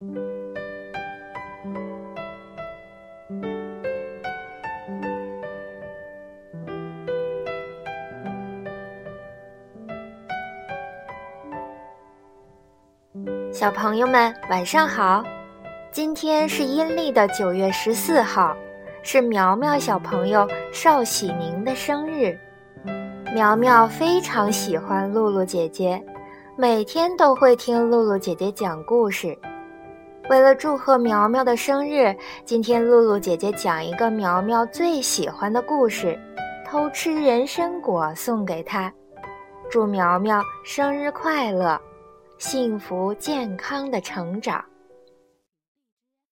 小朋友们，晚上好！今天是阴历的九月十四号，是苗苗小朋友邵喜宁的生日。苗苗非常喜欢露露姐姐，每天都会听露露姐姐讲故事。为了祝贺苗苗的生日，今天露露姐姐讲一个苗苗最喜欢的故事——偷吃人参果送给她，祝苗苗生日快乐！幸福健康的成长，《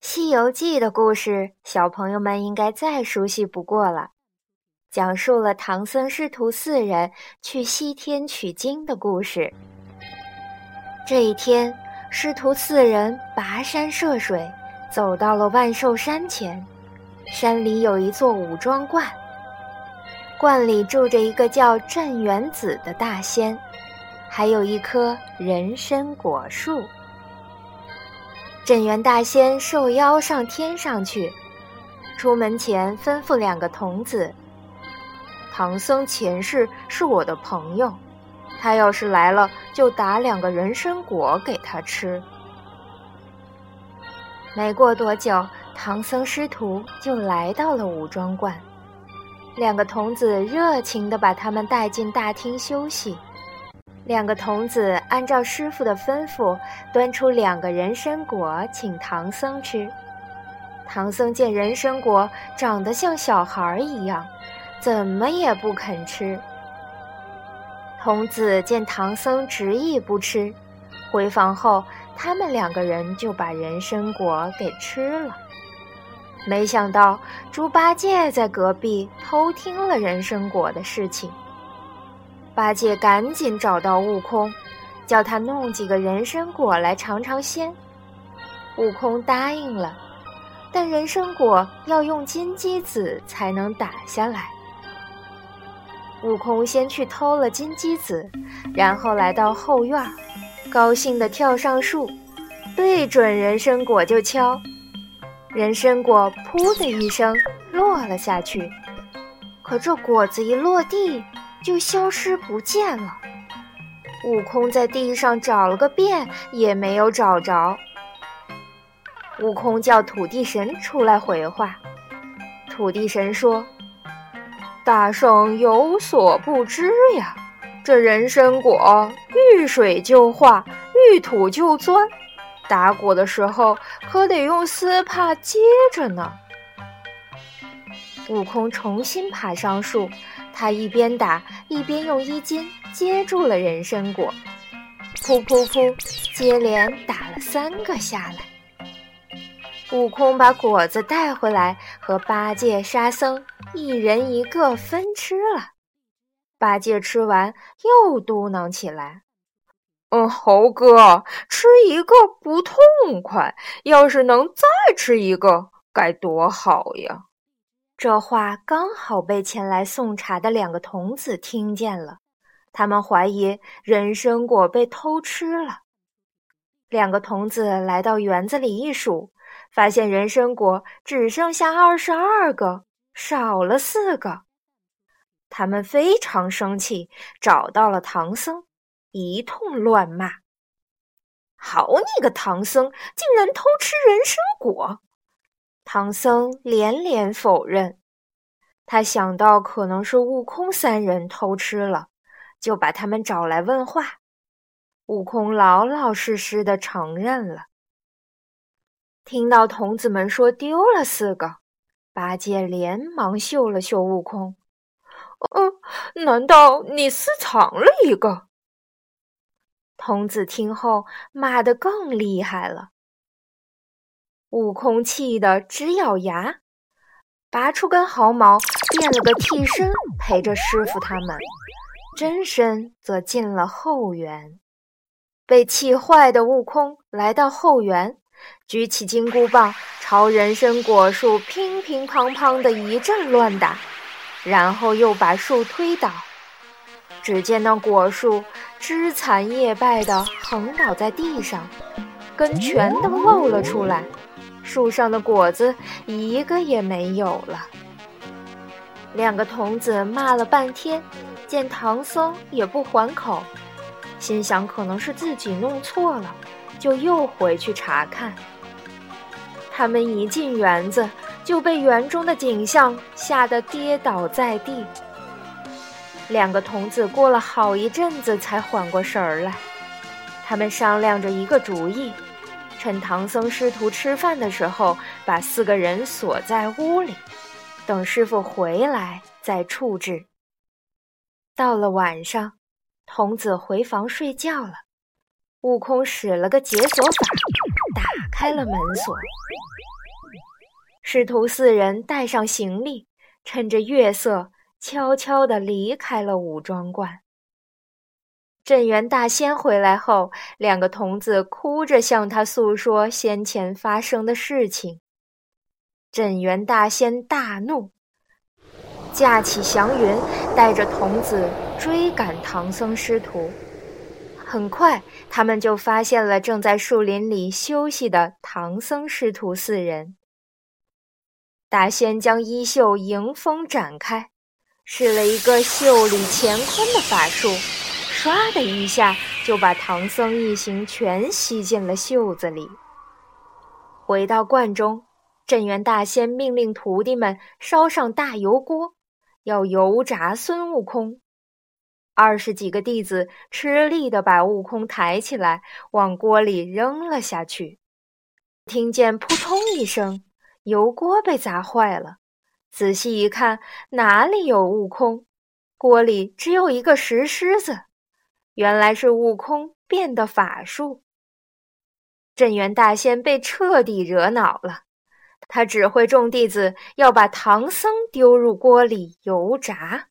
西游记》的故事，小朋友们应该再熟悉不过了。讲述了唐僧师徒四人去西天取经的故事。这一天，师徒四人跋山涉水，走到了万寿山前。山里有一座武装观，观里住着一个叫镇元子的大仙。还有一棵人参果树。镇元大仙受邀上天上去，出门前吩咐两个童子：“唐僧前世是我的朋友，他要是来了，就打两个人参果给他吃。”没过多久，唐僧师徒就来到了武装观，两个童子热情地把他们带进大厅休息。两个童子按照师傅的吩咐，端出两个人参果请唐僧吃。唐僧见人参果长得像小孩一样，怎么也不肯吃。童子见唐僧执意不吃，回房后，他们两个人就把人参果给吃了。没想到猪八戒在隔壁偷听了人参果的事情。八戒赶紧找到悟空，叫他弄几个人参果来尝尝鲜。悟空答应了，但人参果要用金鸡子才能打下来。悟空先去偷了金鸡子，然后来到后院，高兴地跳上树，对准人参果就敲，人参果“噗”的一声落了下去。可这果子一落地，就消失不见了。悟空在地上找了个遍，也没有找着。悟空叫土地神出来回话。土地神说：“大圣有所不知呀，这人参果遇水就化，遇土就钻，打果的时候可得用丝帕接着呢。”悟空重新爬上树。他一边打一边用衣襟接住了人参果，噗噗噗，接连打了三个下来。悟空把果子带回来，和八戒、沙僧一人一个分吃了。八戒吃完又嘟囔起来：“嗯，猴哥，吃一个不痛快，要是能再吃一个，该多好呀！”这话刚好被前来送茶的两个童子听见了，他们怀疑人参果被偷吃了。两个童子来到园子里一数，发现人参果只剩下二十二个，少了四个。他们非常生气，找到了唐僧，一通乱骂：“好你个唐僧，竟然偷吃人参果！”唐僧连连否认，他想到可能是悟空三人偷吃了，就把他们找来问话。悟空老老实实的承认了。听到童子们说丢了四个，八戒连忙嗅了嗅悟空：“嗯，难道你私藏了一个？”童子听后骂得更厉害了。悟空气得直咬牙，拔出根毫毛，变了个替身陪着师傅他们，真身则进了后园。被气坏的悟空来到后园，举起金箍棒朝人参果树乒乒乓乓的一阵乱打，然后又把树推倒。只见那果树枝残叶败的横倒在地上。根全都露了出来，树上的果子一个也没有了。两个童子骂了半天，见唐僧也不还口，心想可能是自己弄错了，就又回去查看。他们一进园子，就被园中的景象吓得跌倒在地。两个童子过了好一阵子才缓过神儿来，他们商量着一个主意，趁唐僧师徒吃饭的时候，把四个人锁在屋里，等师傅回来再处置。到了晚上，童子回房睡觉了，悟空使了个解锁法，打开了门锁。师徒四人带上行李，趁着月色。悄悄地离开了武装观。镇元大仙回来后，两个童子哭着向他诉说先前发生的事情。镇元大仙大怒，驾起祥云，带着童子追赶唐僧师徒。很快，他们就发现了正在树林里休息的唐僧师徒四人。大仙将衣袖迎风展开。使了一个袖里乾坤的法术，唰的一下就把唐僧一行全吸进了袖子里。回到观中，镇元大仙命令徒弟们烧上大油锅，要油炸孙悟空。二十几个弟子吃力地把悟空抬起来，往锅里扔了下去。听见扑通一声，油锅被砸坏了。仔细一看，哪里有悟空？锅里只有一个石狮子，原来是悟空变的法术。镇元大仙被彻底惹恼了，他指挥众弟子要把唐僧丢入锅里油炸。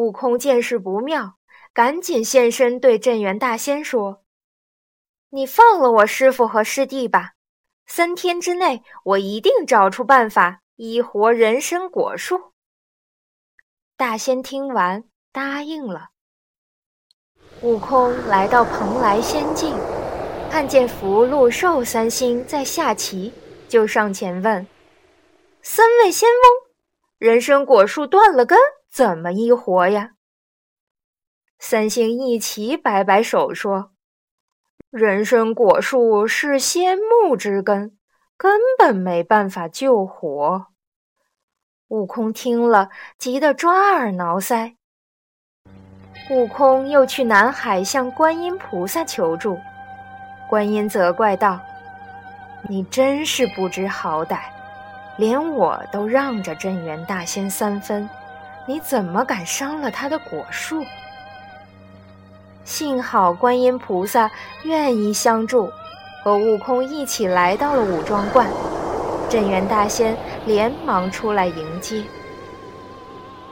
悟空见势不妙，赶紧现身对镇元大仙说：“你放了我师傅和师弟吧，三天之内我一定找出办法。”医活人参果树。大仙听完答应了。悟空来到蓬莱仙境，看见福禄寿三星在下棋，就上前问：“三位仙翁，人参果树断了根，怎么一活呀？”三星一齐摆摆手说：“人参果树是仙木之根，根本没办法救活。”悟空听了，急得抓耳挠腮。悟空又去南海向观音菩萨求助，观音责怪道：“你真是不知好歹，连我都让着镇元大仙三分，你怎么敢伤了他的果树？”幸好观音菩萨愿意相助，和悟空一起来到了五庄观。镇元大仙连忙出来迎接。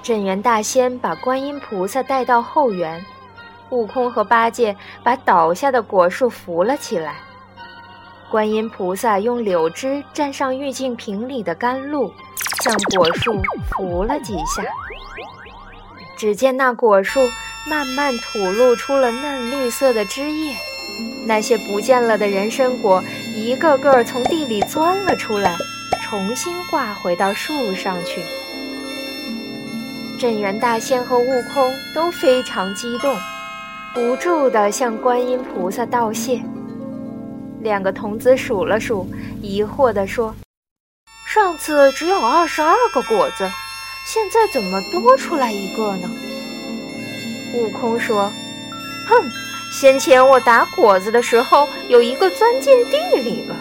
镇元大仙把观音菩萨带到后园，悟空和八戒把倒下的果树扶了起来。观音菩萨用柳枝蘸上玉净瓶里的甘露，向果树扶了几下。只见那果树慢慢吐露出了嫩绿色的枝叶。那些不见了的人参果，一个个从地里钻了出来，重新挂回到树上去。镇元大仙和悟空都非常激动，不住地向观音菩萨道谢。两个童子数了数，疑惑地说：“上次只有二十二个果子，现在怎么多出来一个呢？”悟空说：“哼。”先前我打果子的时候，有一个钻进地里了。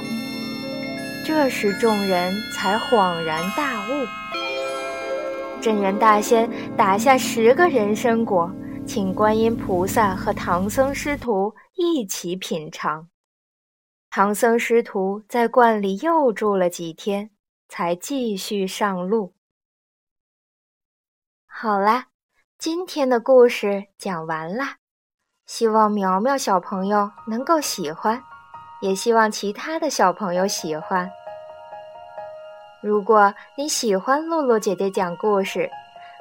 这时众人才恍然大悟。镇元大仙打下十个人参果，请观音菩萨和唐僧师徒一起品尝。唐僧师徒在观里又住了几天，才继续上路。好啦，今天的故事讲完啦。希望苗苗小朋友能够喜欢，也希望其他的小朋友喜欢。如果你喜欢露露姐姐讲故事，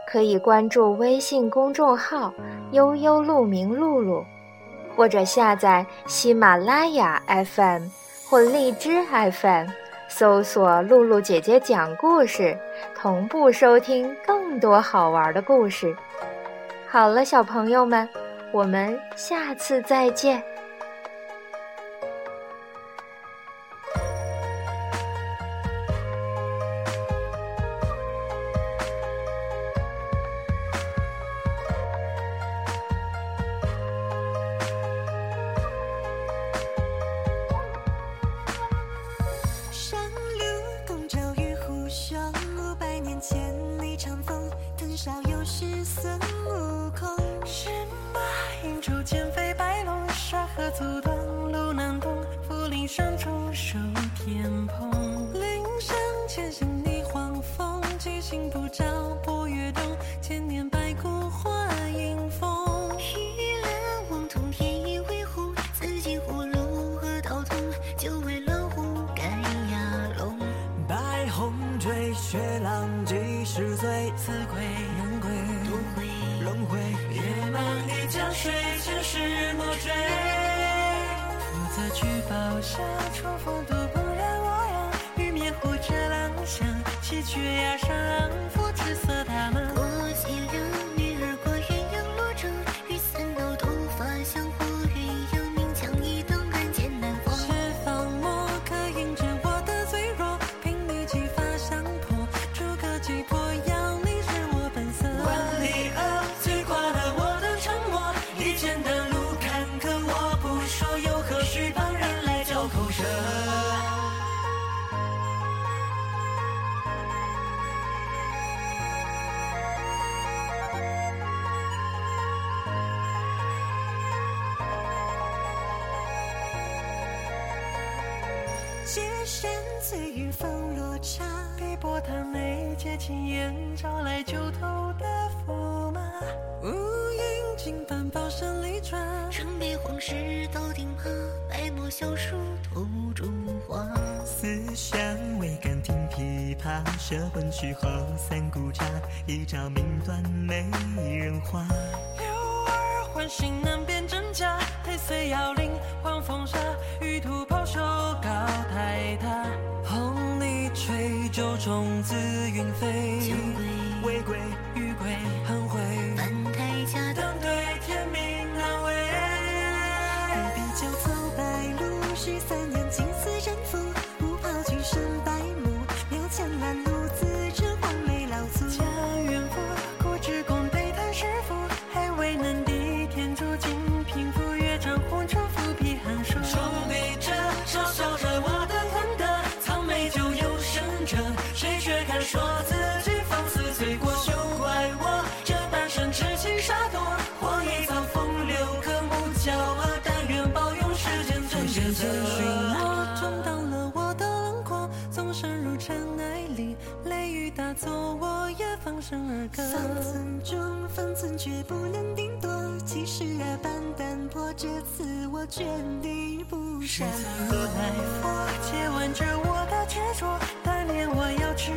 可以关注微信公众号“悠悠鹿鸣露露”，或者下载喜马拉雅 FM 或荔枝 FM，搜索“露露姐姐讲故事”，同步收听更多好玩的故事。好了，小朋友们，我们下次再见。孙悟空，是马银珠千飞白龙，沙河阻断路难通，福陵山中守天蓬，灵山前行逆黄风，七星不照破月洞，千年白骨化阴风，玉兰望通天意为虎，紫金葫芦何道痛，九尾老虎盖压龙，白虹坠雪浪几十醉，此归。轮回。月满一江水，前世莫追。此举报下，春风独不染我阳。玉面护着郎香，七绝崖上，扶赤色大蟒。过西凉，雪山翠云风落茶，碧波潭内结青烟，招来九头的驸马。乌云锦帆宝山里转，城边黄石到顶爬，白墨小书头中花。思乡未敢听琵琶，舍本曲后三顾茶，一朝命断美人花。心难辨真假，太岁摇铃黄风沙，玉兔抛绣高台塔。红泥吹酒中子云飞，未归玉归恨回，翻台家等对天命难违。二比酒走白也放声而歌。方寸中，方寸却不能定夺，其实啊般淡泊，这次我决定不闪如来佛，借问着我的执着，但愿我要吃。